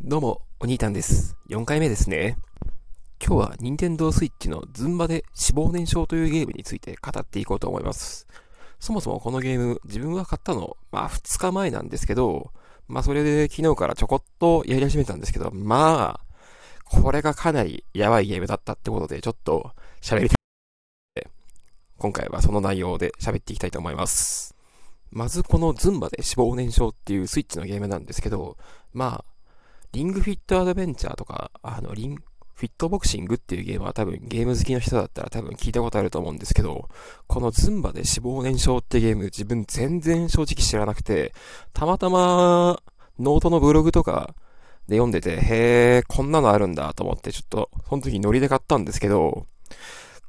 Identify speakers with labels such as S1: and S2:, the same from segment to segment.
S1: どうも、お兄たんです。4回目ですね。今日は任天堂 switch のズンバで脂肪燃焼というゲームについて語っていこうと思います。そもそもこのゲーム、自分が買ったの、まあ2日前なんですけど、まあそれで昨日からちょこっとやり始めたんですけど、まあ、これがかなりやばいゲームだったってことで、ちょっと喋りたい。今回はその内容で喋っていきたいと思います。まずこのズンバで脂肪燃焼っていうスイッチのゲームなんですけど、まあ、リングフィットアドベンチャーとか、あの、リン、フィットボクシングっていうゲームは多分ゲーム好きの人だったら多分聞いたことあると思うんですけど、このズンバで脂肪燃焼ってゲーム自分全然正直知らなくて、たまたまノートのブログとかで読んでて、へー、こんなのあるんだと思ってちょっと、その時ノリで買ったんですけど、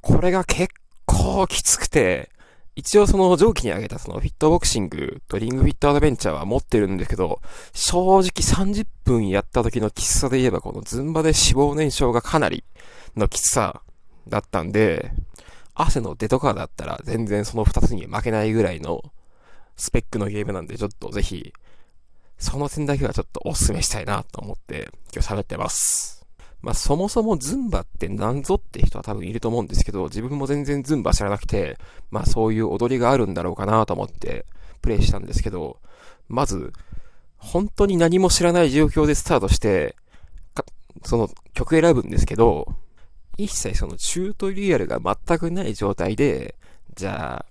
S1: これが結構きつくて、一応その上記に挙げたそのフィットボクシングとリングフィットアドベンチャーは持ってるんですけど、正直30分やった時のきつさで言えばこのズンバで脂肪燃焼がかなりのきつさだったんで、汗の出とかだったら全然その2つに負けないぐらいのスペックのゲームなんでちょっとぜひ、その点だけはちょっとお勧めしたいなと思って今日喋ってます。まあそもそもズンバって何ぞって人は多分いると思うんですけど、自分も全然ズンバ知らなくて、まあそういう踊りがあるんだろうかなと思ってプレイしたんですけど、まず、本当に何も知らない状況でスタートして、その曲選ぶんですけど、一切そのチュートリアルが全くない状態で、じゃあ、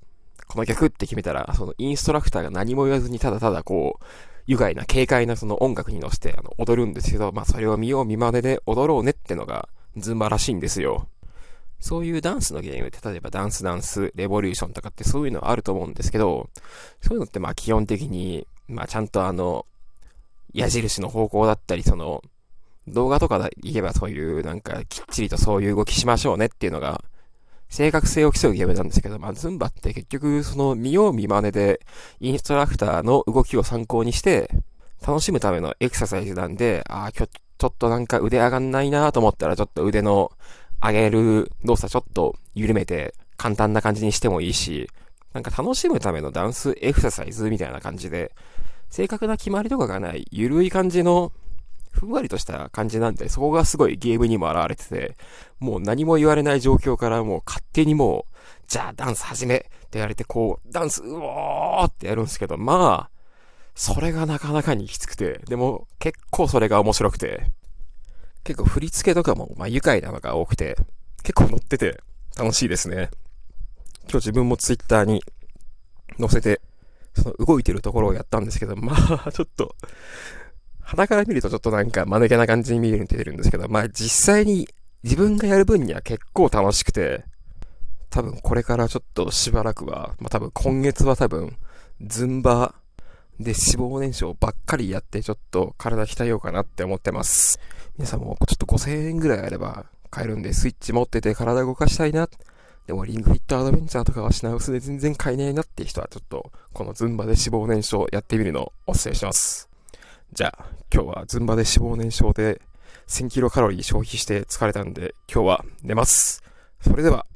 S1: この曲って決めたら、そのインストラクターが何も言わずにただただこう、愉快な軽快なその音楽に乗せてあの踊るんですけど、まあそれを見よう見まねで踊ろうねってのがズンバらしいんですよ。そういうダンスのゲームって、例えばダンスダンス、レボリューションとかってそういうのはあると思うんですけど、そういうのってまあ基本的に、まあちゃんとあの、矢印の方向だったり、その、動画とかで言えばそういうなんかきっちりとそういう動きしましょうねっていうのが、正確性を競うゲームなんですけど、まあズンバって結局その見よう見真似で、インストラクターの動きを参考にして、楽しむためのエクササイズなんで、ああ、今日ちょっとなんか腕上がんないなと思ったらちょっと腕の上げる動作ちょっと緩めて簡単な感じにしてもいいし、なんか楽しむためのダンスエクササイズみたいな感じで、正確な決まりとかがない、ゆるい感じの、ふんわりとした感じなんで、そこがすごいゲームにも現れてて、もう何も言われない状況からもう勝手にもう、じゃあダンス始めって言われて、こう、ダンス、うおーってやるんですけど、まあ、それがなかなかにきつくて、でも結構それが面白くて、結構振り付けとかも、まあ愉快なのが多くて、結構乗ってて楽しいですね。今日自分もツイッターに載せて、その動いてるところをやったんですけど、まあ、ちょっと、肌から見るとちょっとなんか間抜けな感じに見える出てるんですけど、まあ実際に自分がやる分には結構楽しくて、多分これからちょっとしばらくは、まあ多分今月は多分、ズンバで脂肪燃焼ばっかりやってちょっと体鍛えようかなって思ってます。皆さんもちょっと5000円ぐらいあれば買えるんで、スイッチ持ってて体動かしたいな。でもリングフィットアドベンチャーとかは品薄で全然買えないなって人はちょっとこのズンバで脂肪燃焼やってみるのをお勧めします。じゃあ今日はズンバで脂肪燃焼で1000キロカロリー消費して疲れたんで今日は寝ます。それでは